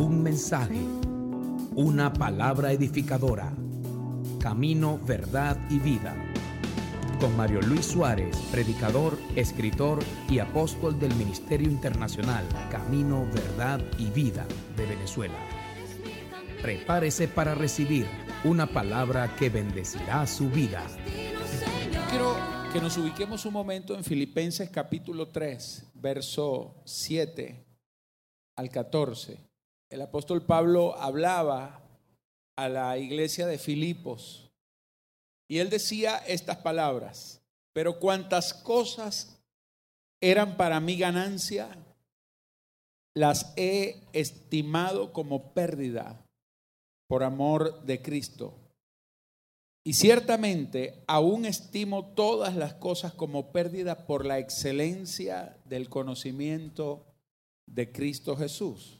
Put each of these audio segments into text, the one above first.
Un mensaje, una palabra edificadora. Camino, verdad y vida. Con Mario Luis Suárez, predicador, escritor y apóstol del Ministerio Internacional Camino, Verdad y Vida de Venezuela. Prepárese para recibir una palabra que bendecirá su vida. Quiero que nos ubiquemos un momento en Filipenses capítulo 3, verso 7 al 14. El apóstol Pablo hablaba a la iglesia de Filipos y él decía estas palabras, pero cuantas cosas eran para mi ganancia, las he estimado como pérdida por amor de Cristo. Y ciertamente aún estimo todas las cosas como pérdida por la excelencia del conocimiento de Cristo Jesús,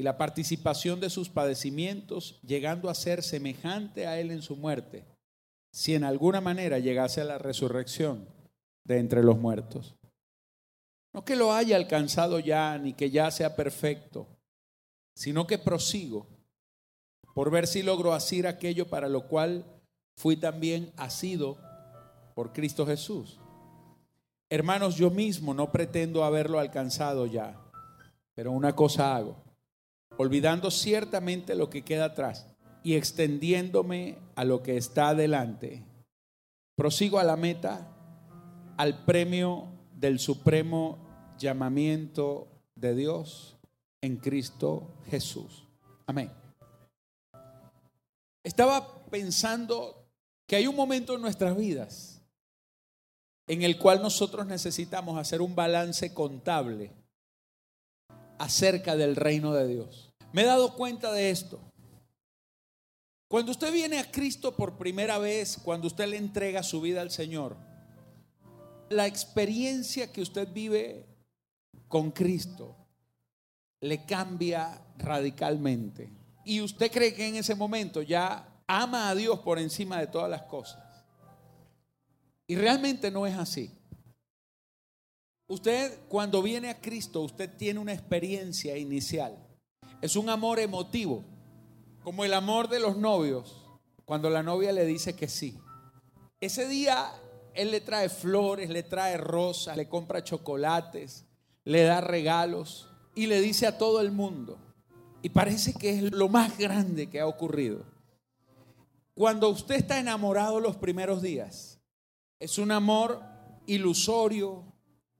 y la participación de sus padecimientos, llegando a ser semejante a él en su muerte, si en alguna manera llegase a la resurrección de entre los muertos. No que lo haya alcanzado ya, ni que ya sea perfecto, sino que prosigo por ver si logro asir aquello para lo cual fui también asido por Cristo Jesús. Hermanos, yo mismo no pretendo haberlo alcanzado ya, pero una cosa hago, olvidando ciertamente lo que queda atrás y extendiéndome a lo que está adelante, prosigo a la meta, al premio del supremo llamamiento de Dios en Cristo Jesús. Amén. Estaba pensando que hay un momento en nuestras vidas en el cual nosotros necesitamos hacer un balance contable acerca del reino de Dios. Me he dado cuenta de esto. Cuando usted viene a Cristo por primera vez, cuando usted le entrega su vida al Señor, la experiencia que usted vive con Cristo le cambia radicalmente. Y usted cree que en ese momento ya ama a Dios por encima de todas las cosas. Y realmente no es así. Usted cuando viene a Cristo, usted tiene una experiencia inicial. Es un amor emotivo, como el amor de los novios, cuando la novia le dice que sí. Ese día él le trae flores, le trae rosas, le compra chocolates, le da regalos y le dice a todo el mundo. Y parece que es lo más grande que ha ocurrido. Cuando usted está enamorado los primeros días, es un amor ilusorio,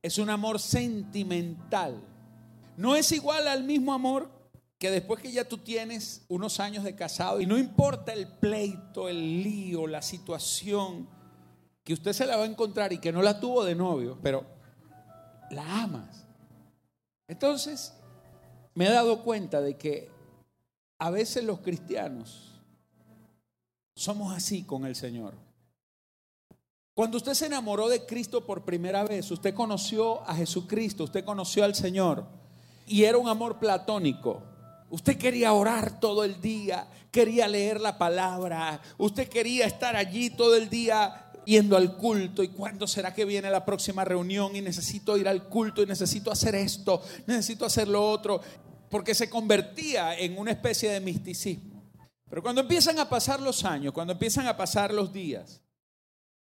es un amor sentimental. No es igual al mismo amor que después que ya tú tienes unos años de casado y no importa el pleito, el lío, la situación, que usted se la va a encontrar y que no la tuvo de novio, pero la amas. Entonces, me he dado cuenta de que a veces los cristianos somos así con el Señor. Cuando usted se enamoró de Cristo por primera vez, usted conoció a Jesucristo, usted conoció al Señor y era un amor platónico. Usted quería orar todo el día, quería leer la palabra, usted quería estar allí todo el día yendo al culto y cuándo será que viene la próxima reunión y necesito ir al culto y necesito hacer esto, necesito hacer lo otro, porque se convertía en una especie de misticismo. Pero cuando empiezan a pasar los años, cuando empiezan a pasar los días,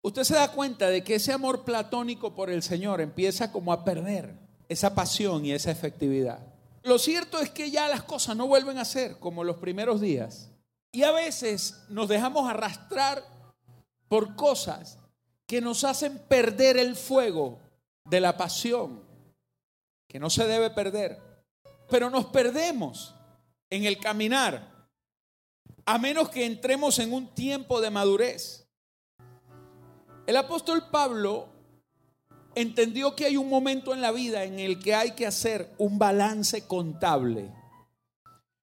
usted se da cuenta de que ese amor platónico por el Señor empieza como a perder esa pasión y esa efectividad. Lo cierto es que ya las cosas no vuelven a ser como los primeros días. Y a veces nos dejamos arrastrar por cosas que nos hacen perder el fuego de la pasión, que no se debe perder. Pero nos perdemos en el caminar, a menos que entremos en un tiempo de madurez el apóstol Pablo entendió que hay un momento en la vida en el que hay que hacer un balance contable,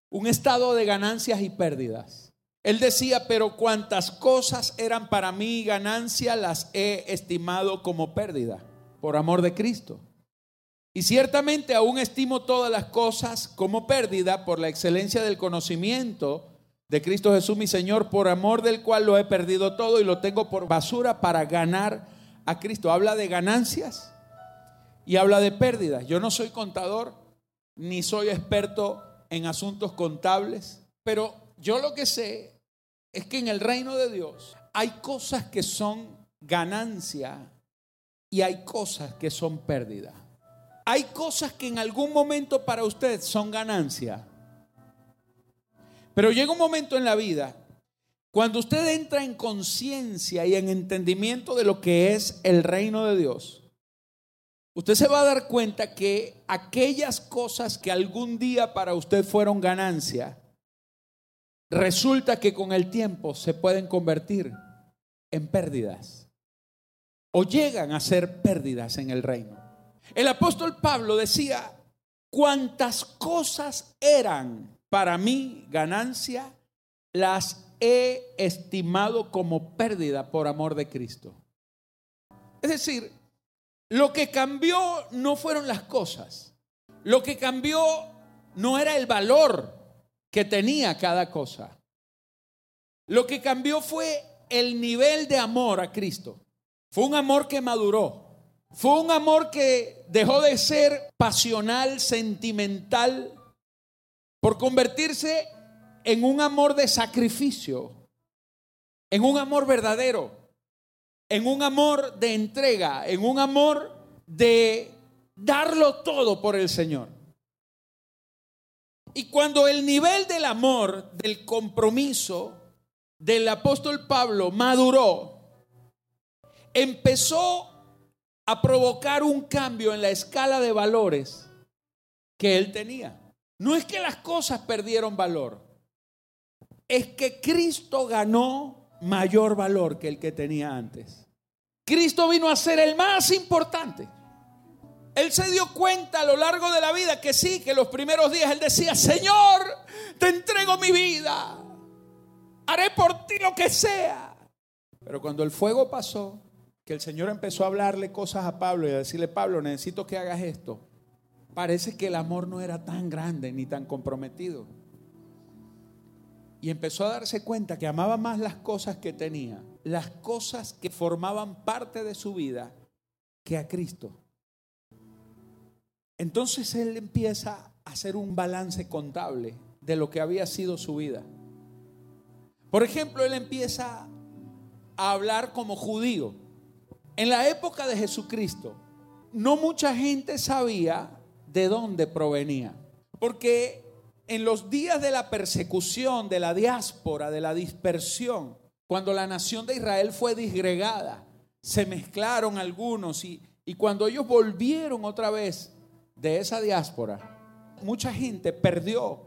un estado de ganancias y pérdidas. Él decía, pero cuantas cosas eran para mí ganancia, las he estimado como pérdida, por amor de Cristo. Y ciertamente aún estimo todas las cosas como pérdida por la excelencia del conocimiento de Cristo Jesús mi Señor, por amor del cual lo he perdido todo y lo tengo por basura para ganar a Cristo. Habla de ganancias y habla de pérdidas. Yo no soy contador ni soy experto en asuntos contables, pero yo lo que sé es que en el reino de Dios hay cosas que son ganancia y hay cosas que son pérdida. Hay cosas que en algún momento para usted son ganancia. Pero llega un momento en la vida cuando usted entra en conciencia y en entendimiento de lo que es el reino de Dios. Usted se va a dar cuenta que aquellas cosas que algún día para usted fueron ganancia, resulta que con el tiempo se pueden convertir en pérdidas o llegan a ser pérdidas en el reino. El apóstol Pablo decía, cuantas cosas eran para mí ganancia, las he estimado como pérdida por amor de Cristo. Es decir, lo que cambió no fueron las cosas. Lo que cambió no era el valor que tenía cada cosa. Lo que cambió fue el nivel de amor a Cristo. Fue un amor que maduró. Fue un amor que dejó de ser pasional, sentimental, por convertirse en un amor de sacrificio, en un amor verdadero, en un amor de entrega, en un amor de darlo todo por el Señor. Y cuando el nivel del amor, del compromiso del apóstol Pablo maduró, empezó a provocar un cambio en la escala de valores que él tenía. No es que las cosas perdieron valor, es que Cristo ganó mayor valor que el que tenía antes. Cristo vino a ser el más importante. Él se dio cuenta a lo largo de la vida que sí, que los primeros días él decía, Señor, te entrego mi vida, haré por ti lo que sea. Pero cuando el fuego pasó, que el Señor empezó a hablarle cosas a Pablo y a decirle, Pablo, necesito que hagas esto, parece que el amor no era tan grande ni tan comprometido. Y empezó a darse cuenta que amaba más las cosas que tenía, las cosas que formaban parte de su vida, que a Cristo. Entonces él empieza a hacer un balance contable de lo que había sido su vida. Por ejemplo, él empieza a hablar como judío. En la época de Jesucristo, no mucha gente sabía de dónde provenía. Porque en los días de la persecución, de la diáspora, de la dispersión, cuando la nación de Israel fue disgregada, se mezclaron algunos y, cuando ellos volvieron otra vez de esa diáspora, mucha gente perdió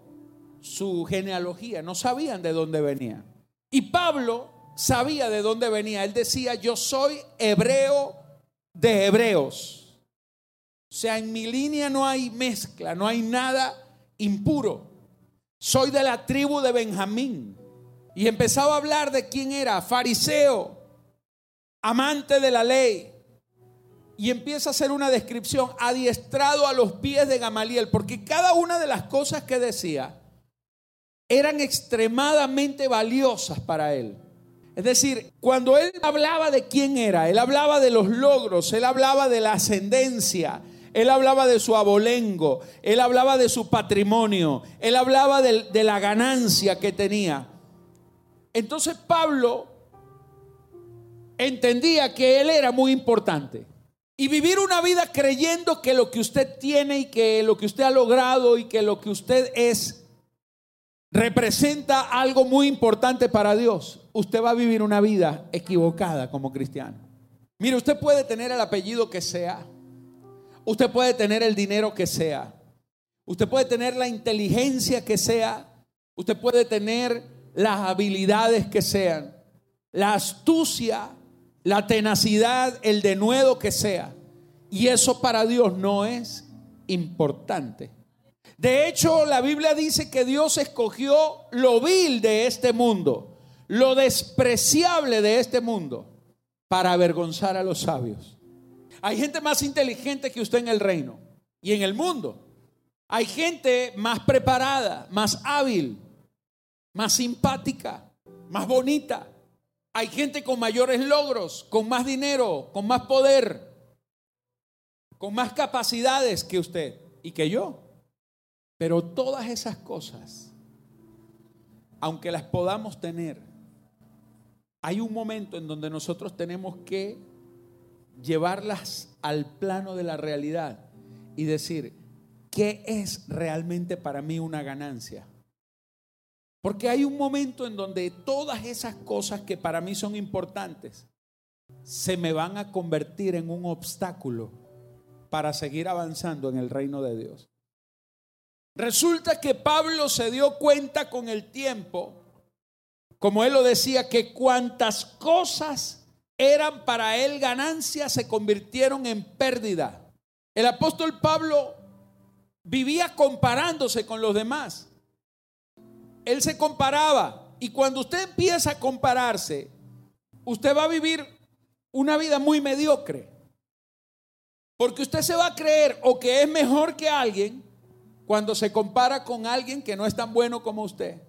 su genealogía, no sabían de dónde venía. Y Pablo sabía de dónde venía. Él decía, yo soy hebreo de hebreos. O sea, en mi línea no hay mezcla, no hay nada impuro. Soy de la tribu de Benjamín. Y empezaba a hablar de quién era, fariseo, amante de la ley, y empieza a hacer una descripción adiestrado a los pies de Gamaliel, porque cada una de las cosas que decía eran extremadamente valiosas para él. Es decir, cuando él hablaba de quién era, él hablaba de los logros, él hablaba de la ascendencia, él hablaba de su abolengo, él hablaba de su patrimonio, él hablaba de, de la ganancia que tenía. Entonces Pablo entendía que él era muy importante. Y vivir una vida creyendo que lo que usted tiene y que lo que usted ha logrado y que lo que usted es representa algo muy importante para Dios, usted va a vivir una vida equivocada como cristiano. Mire, usted puede tener el apellido que sea, usted puede tener el dinero que sea, usted puede tener la inteligencia que sea, usted puede tener las habilidades que sean, la astucia la tenacidad, el denuedo que sea. Y eso para Dios no es importante. De hecho, la Biblia dice que Dios escogió lo vil de este mundo, lo despreciable de este mundo, para avergonzar a los sabios. Hay gente más inteligente que usted en el reino y en el mundo. Hay gente más preparada, más hábil, más simpática, más bonita. Hay gente con mayores logros, con más dinero, con más poder, con más capacidades que usted y que yo. Pero todas esas cosas, aunque las podamos tener, hay un momento en donde nosotros tenemos que llevarlas al plano de la realidad y decir, ¿qué es realmente para mí una ganancia? Porque hay un momento en donde todas esas cosas que para mí son importantes se me van a convertir en un obstáculo para seguir avanzando en el reino de Dios. Resulta que Pablo se dio cuenta con el tiempo, como él lo decía, que cuantas cosas eran para él ganancia se convirtieron en pérdida. El apóstol Pablo vivía comparándose con los demás. Él se comparaba y cuando usted empieza a compararse, usted va a vivir una vida muy mediocre. Porque usted se va a creer o que es mejor que alguien cuando se compara con alguien que no es tan bueno como usted.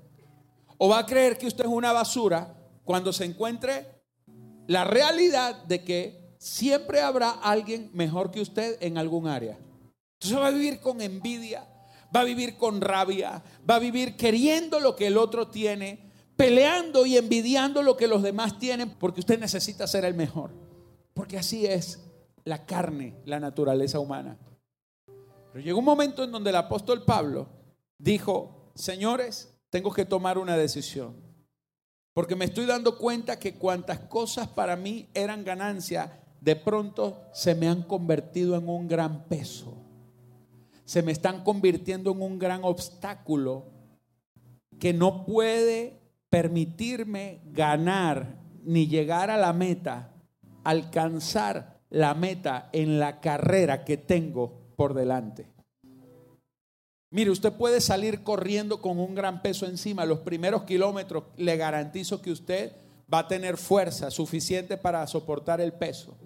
O va a creer que usted es una basura cuando se encuentre la realidad de que siempre habrá alguien mejor que usted en algún área. Entonces va a vivir con envidia, va a vivir con rabia, va a vivir queriendo lo que el otro tiene, peleando y envidiando lo que los demás tienen, porque usted necesita ser el mejor. Porque así es la carne, la naturaleza humana. Pero llegó un momento en donde el apóstol Pablo dijo, señores, tengo que tomar una decisión. Porque me estoy dando cuenta que cuantas cosas para mí eran ganancia, de pronto se me han convertido en un gran peso. Se me están convirtiendo en un gran obstáculo que no puede permitirme ganar ni llegar a la meta, alcanzar la meta en la carrera que tengo por delante. Mire, usted puede salir corriendo con un gran peso encima. Los primeros kilómetros le garantizo que usted va a tener fuerza suficiente para soportar el peso.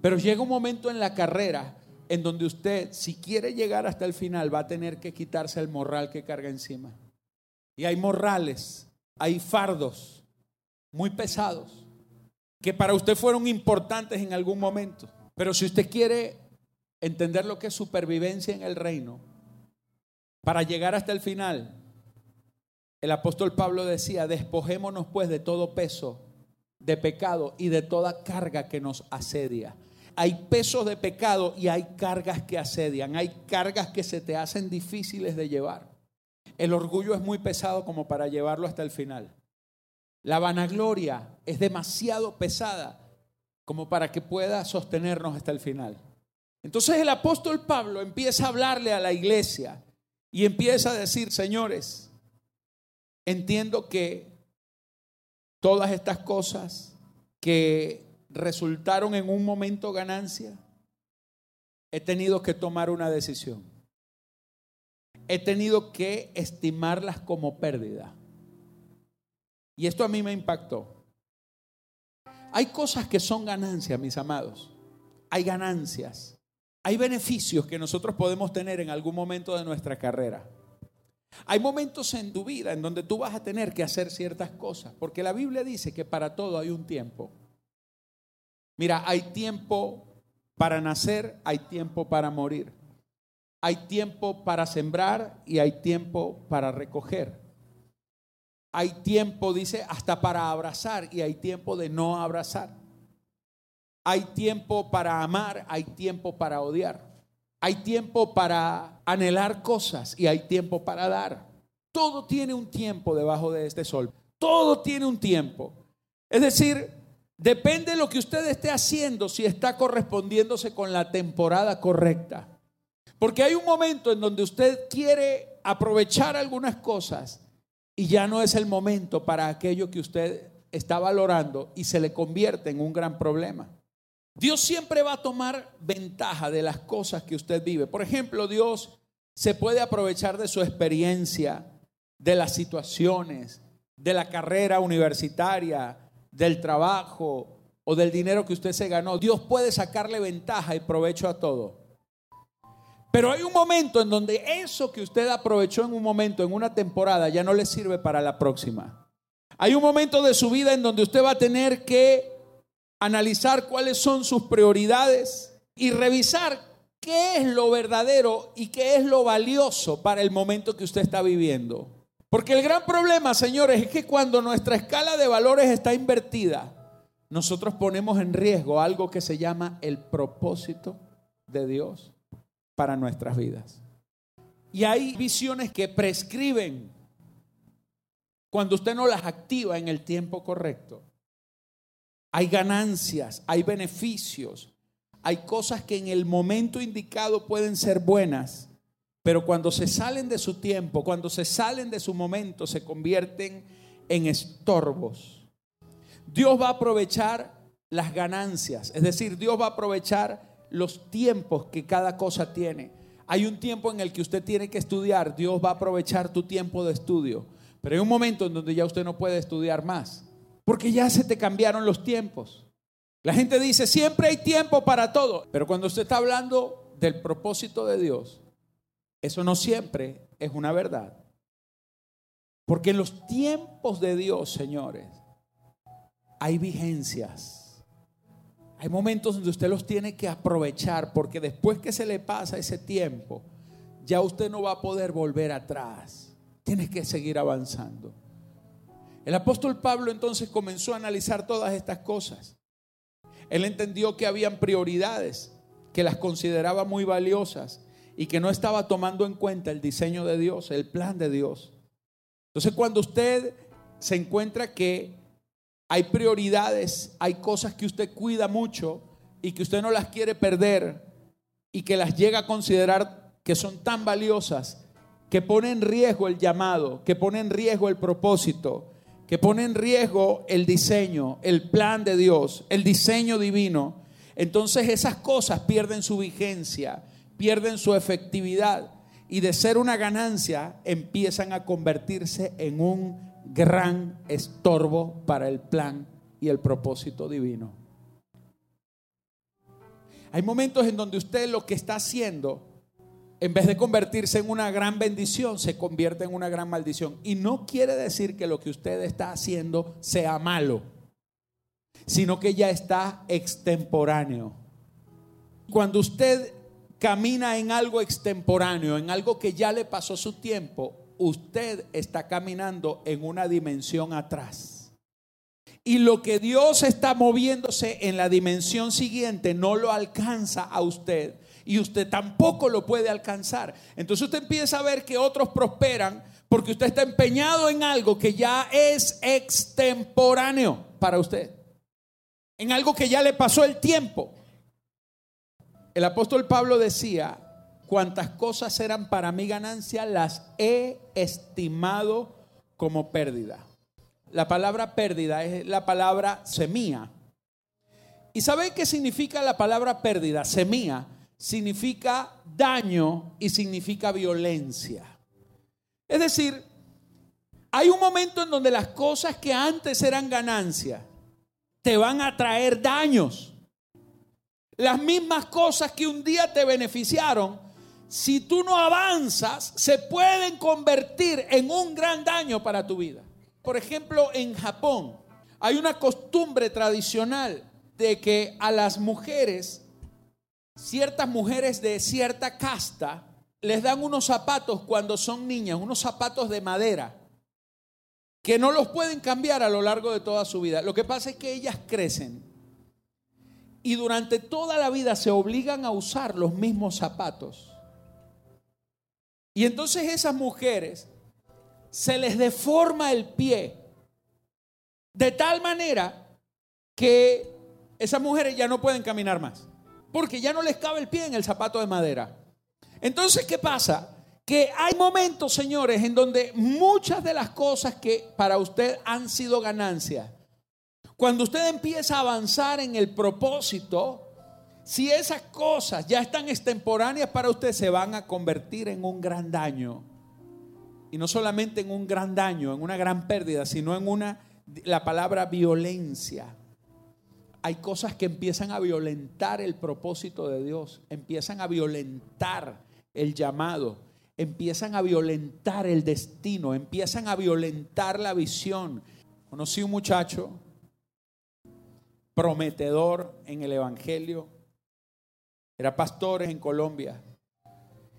Pero llega un momento en la carrera en donde usted, si quiere llegar hasta el final, va a tener que quitarse el morral que carga encima. Y hay morrales, hay fardos muy pesados que para usted fueron importantes en algún momento. Pero si usted quiere entender lo que es supervivencia en el reino, para llegar hasta el final, el apóstol Pablo decía, despojémonos pues de todo peso de pecado y de toda carga que nos asedia. Hay pesos de pecado y hay cargas que asedian, hay cargas que se te hacen difíciles de llevar. El orgullo es muy pesado como para llevarlo hasta el final. La vanagloria es demasiado pesada como para que pueda sostenernos hasta el final. Entonces el apóstol Pablo empieza a hablarle a la iglesia y empieza a decir, señores, entiendo que todas estas cosas que resultaron en un momento ganancia, he tenido que tomar una decisión. He tenido que estimarlas como pérdida. Y esto a mí me impactó. Hay cosas que son ganancias, mis amados. Hay ganancias. Hay beneficios que nosotros podemos tener en algún momento de nuestra carrera. Hay momentos en tu vida en donde tú vas a tener que hacer ciertas cosas, porque la Biblia dice que para todo hay un tiempo. Mira, hay tiempo para nacer, hay tiempo para morir. Hay tiempo para sembrar y hay tiempo para recoger. Hay tiempo, dice, hasta para abrazar y hay tiempo de no abrazar. Hay tiempo para amar, hay tiempo para odiar. Hay tiempo para anhelar cosas y hay tiempo para dar. Todo tiene un tiempo debajo de este sol. Todo tiene un tiempo. Es decir, depende de lo que usted esté haciendo si está correspondiéndose con la temporada correcta. Porque hay un momento en donde usted quiere aprovechar algunas cosas y ya no es el momento para aquello que usted está valorando y se le convierte en un gran problema. Dios siempre va a tomar ventaja de las cosas que usted vive. Por ejemplo, Dios se puede aprovechar de su experiencia, de las situaciones, de la carrera universitaria, del trabajo o del dinero que usted se ganó. Dios puede sacarle ventaja y provecho a todo. Pero hay un momento en donde eso que usted aprovechó en un momento, en una temporada, ya no le sirve para la próxima. Hay un momento de su vida en donde usted va a tener que analizar cuáles son sus prioridades y revisar qué es lo verdadero y qué es lo valioso para el momento que usted está viviendo. Porque el gran problema, señores, es que cuando nuestra escala de valores está invertida, nosotros ponemos en riesgo algo que se llama el propósito de Dios para nuestras vidas. Y hay visiones que prescriben cuando usted no las activa en el tiempo correcto. Hay ganancias, hay beneficios, hay cosas que en el momento indicado pueden ser buenas, pero cuando se salen de su tiempo, cuando se salen de su momento, se convierten en estorbos. Dios va a aprovechar las ganancias, es decir, Dios va a aprovechar los tiempos que cada cosa tiene. Hay un tiempo en el que usted tiene que estudiar, Dios va a aprovechar tu tiempo de estudio, pero hay un momento en donde ya usted no puede estudiar más, porque ya se te cambiaron los tiempos. La gente dice, siempre hay tiempo para todo, pero cuando usted está hablando del propósito de Dios, eso no siempre es una verdad. Porque en los tiempos de Dios, señores, hay vigencias. Hay momentos donde usted los tiene que aprovechar porque después que se le pasa ese tiempo, ya usted no va a poder volver atrás. Tiene que seguir avanzando. El apóstol Pablo entonces comenzó a analizar todas estas cosas. Él entendió que habían prioridades, que las consideraba muy valiosas y que no estaba tomando en cuenta el diseño de Dios, el plan de Dios. Entonces cuando usted se encuentra que hay prioridades, hay cosas que usted cuida mucho y que usted no las quiere perder y que las llega a considerar que son tan valiosas, que pone en riesgo el llamado, que pone en riesgo el propósito, que pone en riesgo el diseño, el plan de Dios, el diseño divino, entonces esas cosas pierden su vigencia pierden su efectividad y de ser una ganancia empiezan a convertirse en un gran estorbo para el plan y el propósito divino. Hay momentos en donde usted lo que está haciendo, en vez de convertirse en una gran bendición, se convierte en una gran maldición. Y no quiere decir que lo que usted está haciendo sea malo, sino que ya está extemporáneo. Cuando usted camina en algo extemporáneo, en algo que ya le pasó su tiempo, usted está caminando en una dimensión atrás. Y lo que Dios está moviéndose en la dimensión siguiente no lo alcanza a usted y usted tampoco lo puede alcanzar. Entonces usted empieza a ver que otros prosperan porque usted está empeñado en algo que ya es extemporáneo para usted. En algo que ya le pasó el tiempo. El apóstol Pablo decía, cuantas cosas eran para mi ganancia, las he estimado como pérdida. La palabra pérdida es la palabra semía. ¿Y sabe qué significa la palabra pérdida? Semía significa daño y significa violencia. Es decir, hay un momento en donde las cosas que antes eran ganancia te van a traer daños. Las mismas cosas que un día te beneficiaron, si tú no avanzas, se pueden convertir en un gran daño para tu vida. Por ejemplo, en Japón hay una costumbre tradicional de que a las mujeres, ciertas mujeres de cierta casta, les dan unos zapatos cuando son niñas, unos zapatos de madera, que no los pueden cambiar a lo largo de toda su vida. Lo que pasa es que ellas crecen y durante toda la vida se obligan a usar los mismos zapatos. Y entonces esas mujeres se les deforma el pie de tal manera que esas mujeres ya no pueden caminar más, porque ya no les cabe el pie en el zapato de madera. Entonces, ¿qué pasa? Que hay momentos, señores, en donde muchas de las cosas que para usted han sido ganancias, cuando usted empieza a avanzar en el propósito, Si esas cosas ya están extemporáneas para usted, se van a convertir en un gran daño. Y no solamente en un gran daño, en una gran pérdida, sino en una, la palabra violencia. Hay cosas que empiezan a violentar el propósito de Dios, empiezan a violentar el llamado, empiezan a violentar el destino, empiezan a violentar la visión. Conocí un muchacho prometedor en el Evangelio, era pastor en Colombia.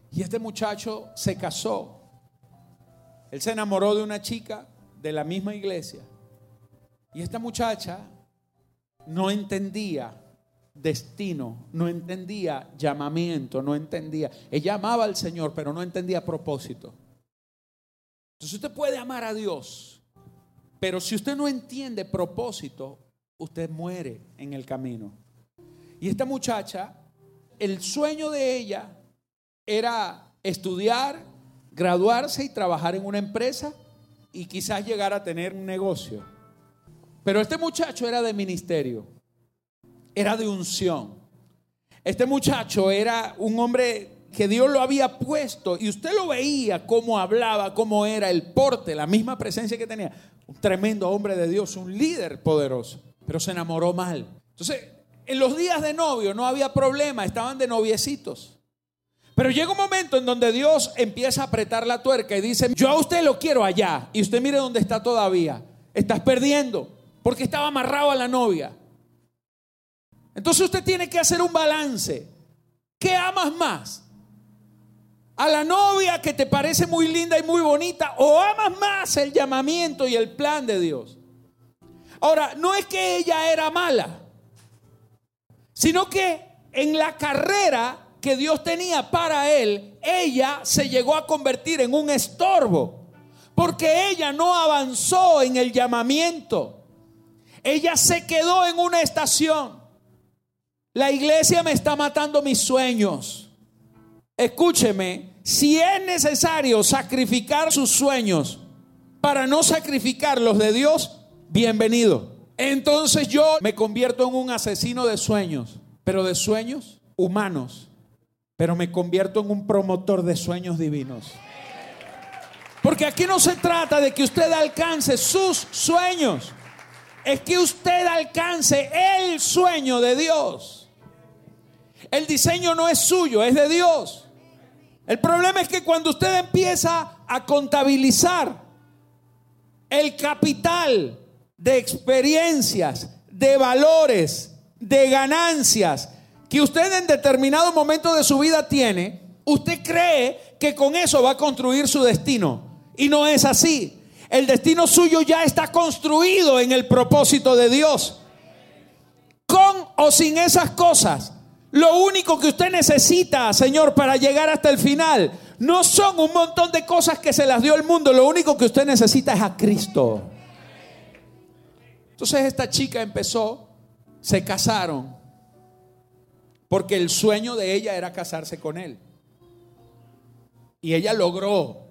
Y este muchacho se casó. Él se enamoró de una chica de la misma iglesia. Y esta muchacha no entendía destino, no entendía llamamiento, no entendía. Ella amaba al Señor, pero no entendía propósito. Entonces usted puede amar a Dios, pero si usted no entiende propósito, usted muere en el camino. Y esta muchacha el sueño de ella era estudiar, graduarse y trabajar en una empresa y quizás llegar a tener un negocio. Pero este muchacho era de ministerio, era de unción. Este muchacho era un hombre que Dios lo había puesto y usted lo veía cómo hablaba, cómo era el porte, la misma presencia que tenía. Un tremendo hombre de Dios, un líder poderoso, pero se enamoró mal. Entonces, en los días de novio no había problema, estaban de noviecitos. Pero llega un momento en donde Dios empieza a apretar la tuerca y dice, yo a usted lo quiero allá. Y usted mire dónde está todavía. Estás perdiendo porque estaba amarrado a la novia. Entonces usted tiene que hacer un balance. ¿Qué amas más? ¿A la novia que te parece muy linda y muy bonita? ¿O amas más el llamamiento y el plan de Dios? Ahora, no es que ella era mala sino que en la carrera que Dios tenía para él, ella se llegó a convertir en un estorbo, porque ella no avanzó en el llamamiento. Ella se quedó en una estación. La iglesia me está matando mis sueños. Escúcheme, si es necesario sacrificar sus sueños para no sacrificar los de Dios, bienvenido. Entonces yo me convierto en un asesino de sueños, pero de sueños humanos, pero me convierto en un promotor de sueños divinos. Porque aquí no se trata de que usted alcance sus sueños, es que usted alcance el sueño de Dios. El diseño no es suyo, es de Dios. El problema es que cuando usted empieza a contabilizar el capital de experiencias, de valores, de ganancias que usted en determinado momento de su vida tiene, usted cree que con eso va a construir su destino. Y no es así. El destino suyo ya está construido en el propósito de Dios. Con o sin esas cosas. Lo único que usted necesita, Señor, para llegar hasta el final, no son un montón de cosas que se las dio el mundo. Lo único que usted necesita es a Cristo. Entonces esta chica empezó, se casaron, porque el sueño de ella era casarse con él. Y ella logró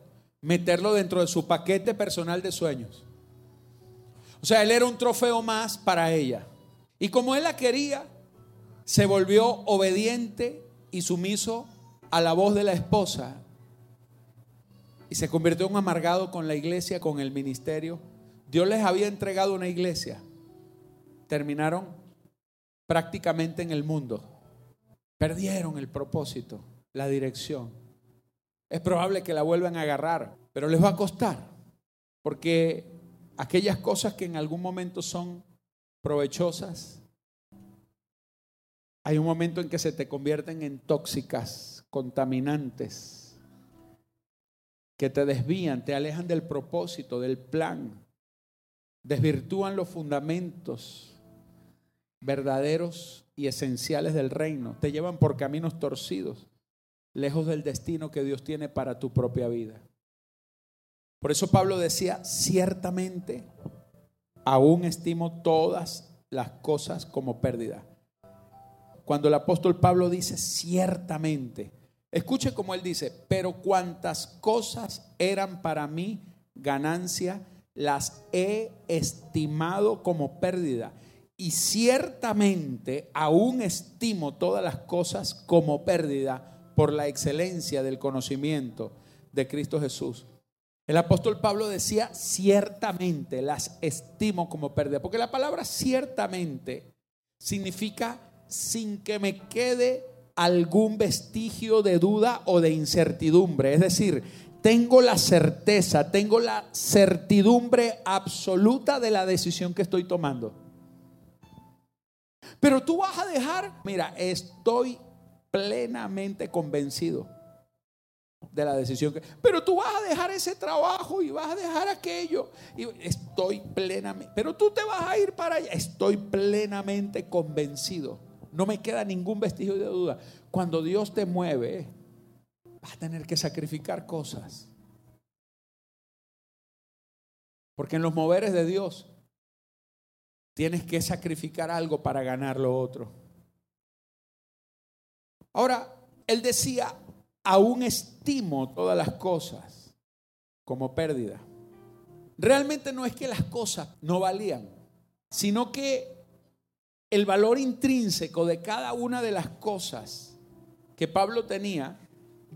meterlo dentro de su paquete personal de sueños. O sea, él era un trofeo más para ella. Y como él la quería, se volvió obediente y sumiso a la voz de la esposa. Y se convirtió en amargado con la iglesia, con el ministerio Dios les había entregado una iglesia. Terminaron prácticamente en el mundo. Perdieron el propósito, la dirección. Es probable que la vuelvan a agarrar, pero les va a costar. Porque aquellas cosas que en algún momento son provechosas, hay un momento en que se te convierten en tóxicas, contaminantes, que te desvían, te alejan del propósito, del plan desvirtúan los fundamentos verdaderos y esenciales del reino, te llevan por caminos torcidos, lejos del destino que Dios tiene para tu propia vida. Por eso Pablo decía, ciertamente, aún estimo todas las cosas como pérdida. Cuando el apóstol Pablo dice, ciertamente, escuche como él dice, pero cuantas cosas eran para mí ganancia, las he estimado como pérdida y ciertamente aún estimo todas las cosas como pérdida por la excelencia del conocimiento de Cristo Jesús. El apóstol Pablo decía, ciertamente las estimo como pérdida, porque la palabra ciertamente significa sin que me quede algún vestigio de duda o de incertidumbre. Es decir, tengo la certeza, tengo la certidumbre absoluta de la decisión que estoy tomando. Pero tú vas a dejar, mira, estoy plenamente convencido de la decisión que... Pero tú vas a dejar ese trabajo y vas a dejar aquello. Y estoy plenamente... Pero tú te vas a ir para allá. Estoy plenamente convencido. No me queda ningún vestigio de duda. Cuando Dios te mueve, vas a tener que sacrificar cosas. Porque en los moveres de Dios tienes que sacrificar algo para ganar lo otro. Ahora, él decía, aún estimo todas las cosas como pérdida. Realmente no es que las cosas no valían, sino que el valor intrínseco de cada una de las cosas que Pablo tenía,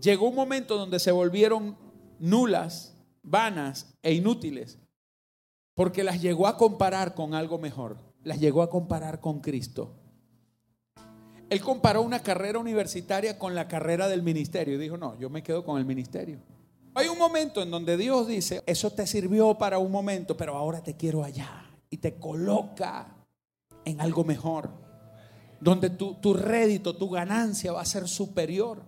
llegó un momento donde se volvieron nulas, vanas e inútiles, porque las llegó a comparar con algo mejor, las llegó a comparar con Cristo. Él comparó una carrera universitaria con la carrera del ministerio y dijo, no, yo me quedo con el ministerio. Hay un momento en donde Dios dice, eso te sirvió para un momento, pero ahora te quiero allá y te coloca en algo mejor, donde tu, tu rédito, tu ganancia va a ser superior,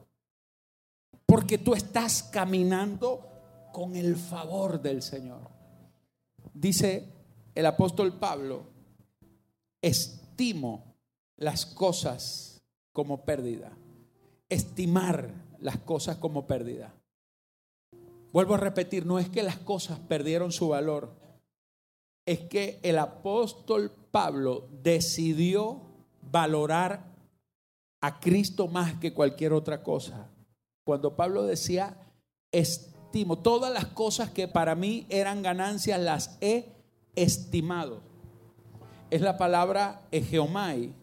porque tú estás caminando con el favor del Señor. Dice el apóstol Pablo, estimo las cosas como pérdida, estimar las cosas como pérdida. Vuelvo a repetir, no es que las cosas perdieron su valor, es que el apóstol Pablo decidió valorar a Cristo más que cualquier otra cosa. Cuando Pablo decía, estimo, todas las cosas que para mí eran ganancias las he estimado. Es la palabra egeomai.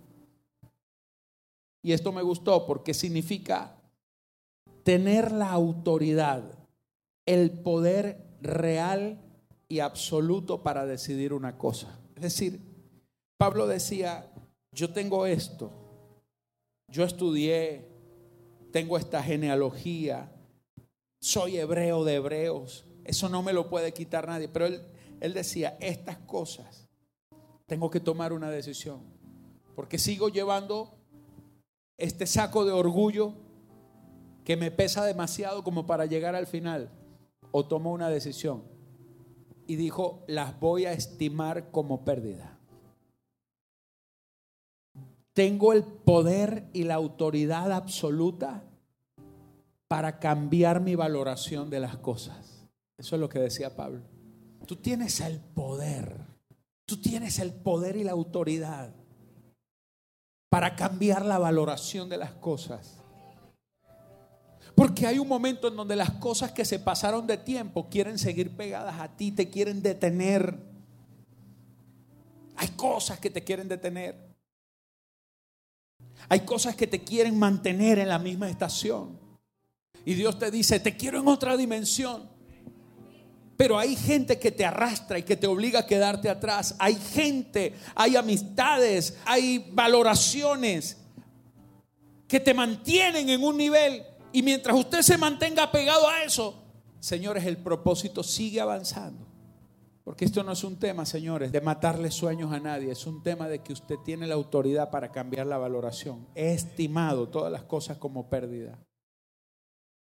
Y esto me gustó porque significa tener la autoridad, el poder real y absoluto para decidir una cosa. Es decir, Pablo decía, yo tengo esto, yo estudié, tengo esta genealogía, soy hebreo de hebreos, eso no me lo puede quitar nadie, pero él, él decía, estas cosas, tengo que tomar una decisión, porque sigo llevando este saco de orgullo que me pesa demasiado como para llegar al final, o tomo una decisión y dijo, las voy a estimar como pérdida. Tengo el poder y la autoridad absoluta para cambiar mi valoración de las cosas. Eso es lo que decía Pablo. Tú tienes el poder, tú tienes el poder y la autoridad para cambiar la valoración de las cosas. Porque hay un momento en donde las cosas que se pasaron de tiempo quieren seguir pegadas a ti, te quieren detener. Hay cosas que te quieren detener. Hay cosas que te quieren mantener en la misma estación. Y Dios te dice, te quiero en otra dimensión. Pero hay gente que te arrastra y que te obliga a quedarte atrás. Hay gente, hay amistades, hay valoraciones que te mantienen en un nivel y mientras usted se mantenga pegado a eso, señores, el propósito sigue avanzando. Porque esto no es un tema, señores, de matarle sueños a nadie. Es un tema de que usted tiene la autoridad para cambiar la valoración. He estimado todas las cosas como pérdida.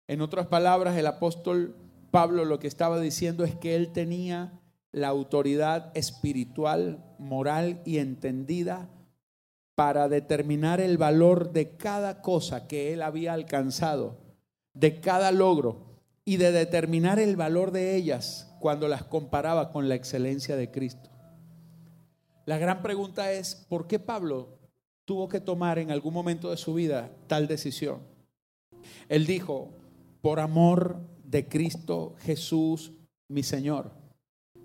En otras palabras, el apóstol Pablo lo que estaba diciendo es que él tenía la autoridad espiritual, moral y entendida para determinar el valor de cada cosa que él había alcanzado, de cada logro y de determinar el valor de ellas cuando las comparaba con la excelencia de Cristo. La gran pregunta es, ¿por qué Pablo tuvo que tomar en algún momento de su vida tal decisión? Él dijo, por amor de Cristo Jesús, mi Señor,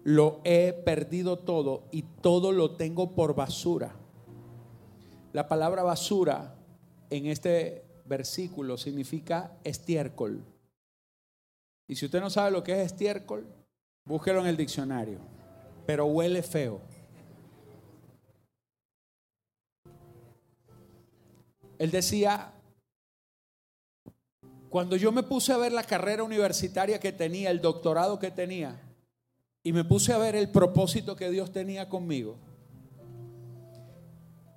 lo he perdido todo y todo lo tengo por basura. La palabra basura en este versículo significa estiércol. Y si usted no sabe lo que es estiércol, búsquelo en el diccionario. Pero huele feo. Él decía, cuando yo me puse a ver la carrera universitaria que tenía, el doctorado que tenía, y me puse a ver el propósito que Dios tenía conmigo,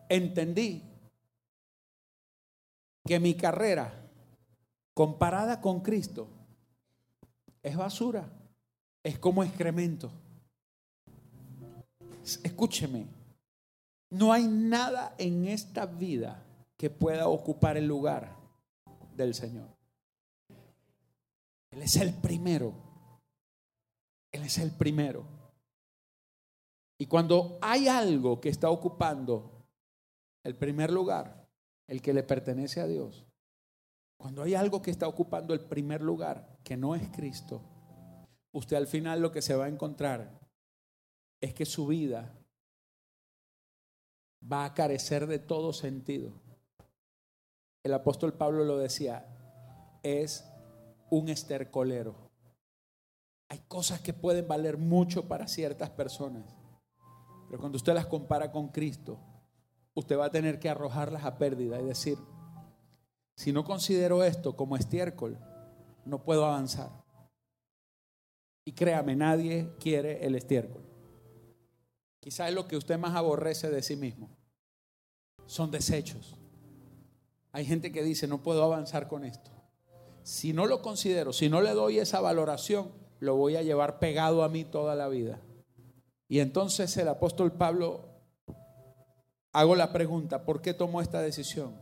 entendí que mi carrera, comparada con Cristo, es basura, es como excremento. Escúcheme, no hay nada en esta vida que pueda ocupar el lugar del Señor. Él es el primero. Él es el primero. Y cuando hay algo que está ocupando el primer lugar, el que le pertenece a Dios, cuando hay algo que está ocupando el primer lugar, que no es Cristo, usted al final lo que se va a encontrar es que su vida va a carecer de todo sentido el apóstol Pablo lo decía, es un estercolero. Hay cosas que pueden valer mucho para ciertas personas, pero cuando usted las compara con Cristo, usted va a tener que arrojarlas a pérdida y decir, si no considero esto como estiércol, no puedo avanzar. Y créame, nadie quiere el estiércol. Quizás es lo que usted más aborrece de sí mismo. Son desechos. Hay gente que dice, no puedo avanzar con esto. Si no lo considero, si no le doy esa valoración, lo voy a llevar pegado a mí toda la vida. Y entonces el apóstol Pablo, hago la pregunta, ¿por qué tomó esta decisión?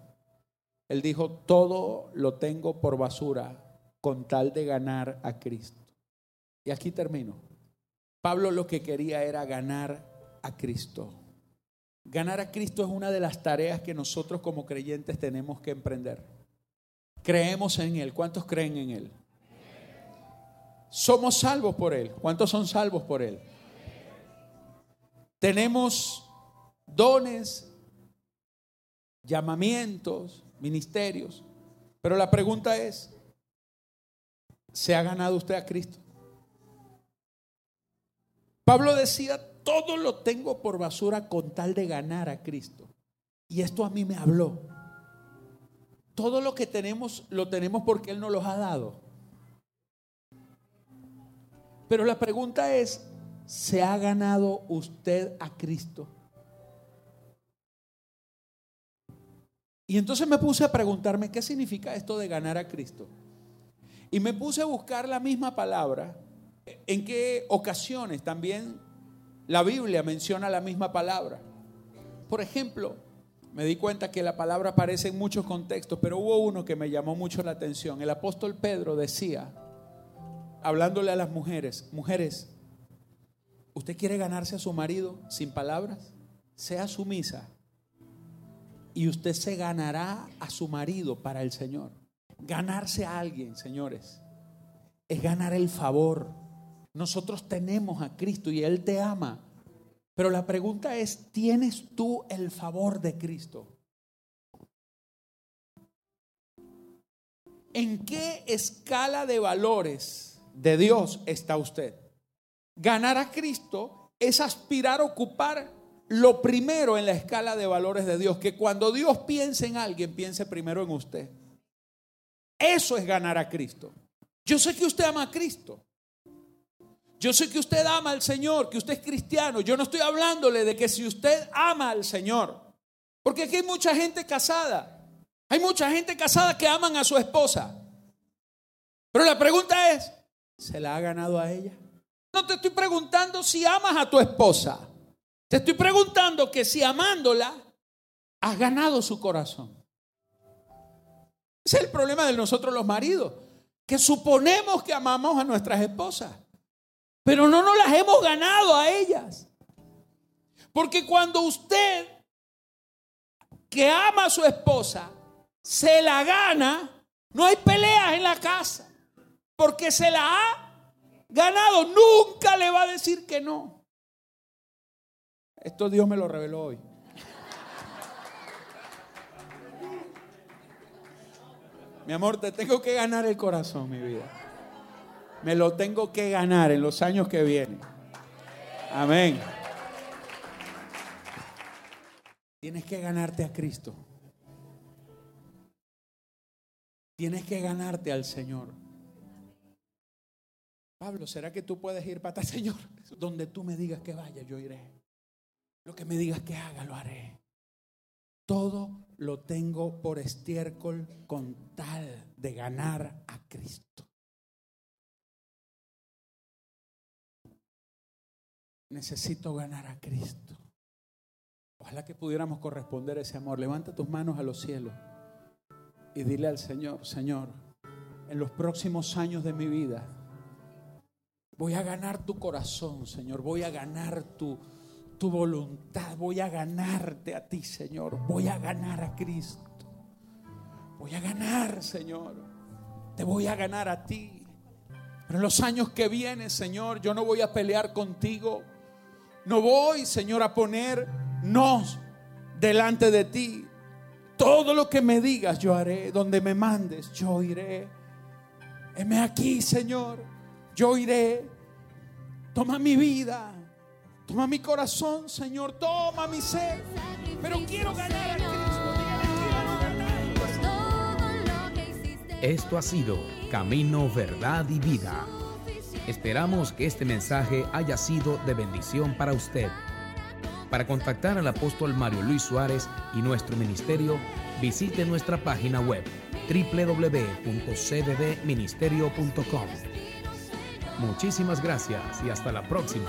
Él dijo, todo lo tengo por basura con tal de ganar a Cristo. Y aquí termino. Pablo lo que quería era ganar a Cristo. Ganar a Cristo es una de las tareas que nosotros como creyentes tenemos que emprender. Creemos en Él. ¿Cuántos creen en Él? Somos salvos por Él. ¿Cuántos son salvos por Él? Tenemos dones, llamamientos, ministerios. Pero la pregunta es, ¿se ha ganado usted a Cristo? Pablo decía, todo lo tengo por basura con tal de ganar a Cristo. Y esto a mí me habló. Todo lo que tenemos lo tenemos porque Él nos los ha dado. Pero la pregunta es, ¿se ha ganado usted a Cristo? Y entonces me puse a preguntarme, ¿qué significa esto de ganar a Cristo? Y me puse a buscar la misma palabra, en qué ocasiones también la Biblia menciona la misma palabra. Por ejemplo, me di cuenta que la palabra aparece en muchos contextos, pero hubo uno que me llamó mucho la atención. El apóstol Pedro decía, hablándole a las mujeres, mujeres, ¿usted quiere ganarse a su marido sin palabras? Sea sumisa y usted se ganará a su marido para el Señor. Ganarse a alguien, señores, es ganar el favor nosotros tenemos a Cristo y Él te ama. Pero la pregunta es, ¿tienes tú el favor de Cristo? ¿En qué escala de valores de Dios está usted? Ganar a Cristo es aspirar a ocupar lo primero en la escala de valores de Dios, que cuando Dios piense en alguien, piense primero en usted. Eso es ganar a Cristo. Yo sé que usted ama a Cristo. Yo sé que usted ama al Señor, que usted es cristiano. Yo no estoy hablándole de que si usted ama al Señor. Porque aquí hay mucha gente casada. Hay mucha gente casada que aman a su esposa. Pero la pregunta es, ¿se la ha ganado a ella? No te estoy preguntando si amas a tu esposa. Te estoy preguntando que si amándola, has ganado su corazón. Ese es el problema de nosotros los maridos, que suponemos que amamos a nuestras esposas. Pero no nos las hemos ganado a ellas. Porque cuando usted que ama a su esposa se la gana, no hay peleas en la casa. Porque se la ha ganado, nunca le va a decir que no. Esto Dios me lo reveló hoy. Mi amor, te tengo que ganar el corazón, mi vida. Me lo tengo que ganar en los años que vienen. Amén. Tienes que ganarte a Cristo. Tienes que ganarte al Señor. Pablo, ¿será que tú puedes ir para atrás, Señor? Donde tú me digas que vaya, yo iré. Lo que me digas que haga, lo haré. Todo lo tengo por estiércol con tal de ganar a Cristo. Necesito ganar a Cristo. Ojalá que pudiéramos corresponder a ese amor. Levanta tus manos a los cielos y dile al Señor, Señor, en los próximos años de mi vida, voy a ganar tu corazón, Señor, voy a ganar tu, tu voluntad, voy a ganarte a ti, Señor, voy a ganar a Cristo, voy a ganar, Señor, te voy a ganar a ti. Pero en los años que vienen, Señor, yo no voy a pelear contigo, no voy, Señor, a poner nos delante de ti. Todo lo que me digas yo haré, donde me mandes yo iré. Heme aquí, Señor, yo iré. Toma mi vida, toma mi corazón, Señor, toma mi ser. Pero quiero ganar a Cristo. Esto ha sido Camino, Verdad y Vida. Esperamos que este mensaje haya sido de bendición para usted. Para contactar al apóstol Mario Luis Suárez y nuestro ministerio, visite nuestra página web www.cbbministerio.com. Muchísimas gracias y hasta la próxima.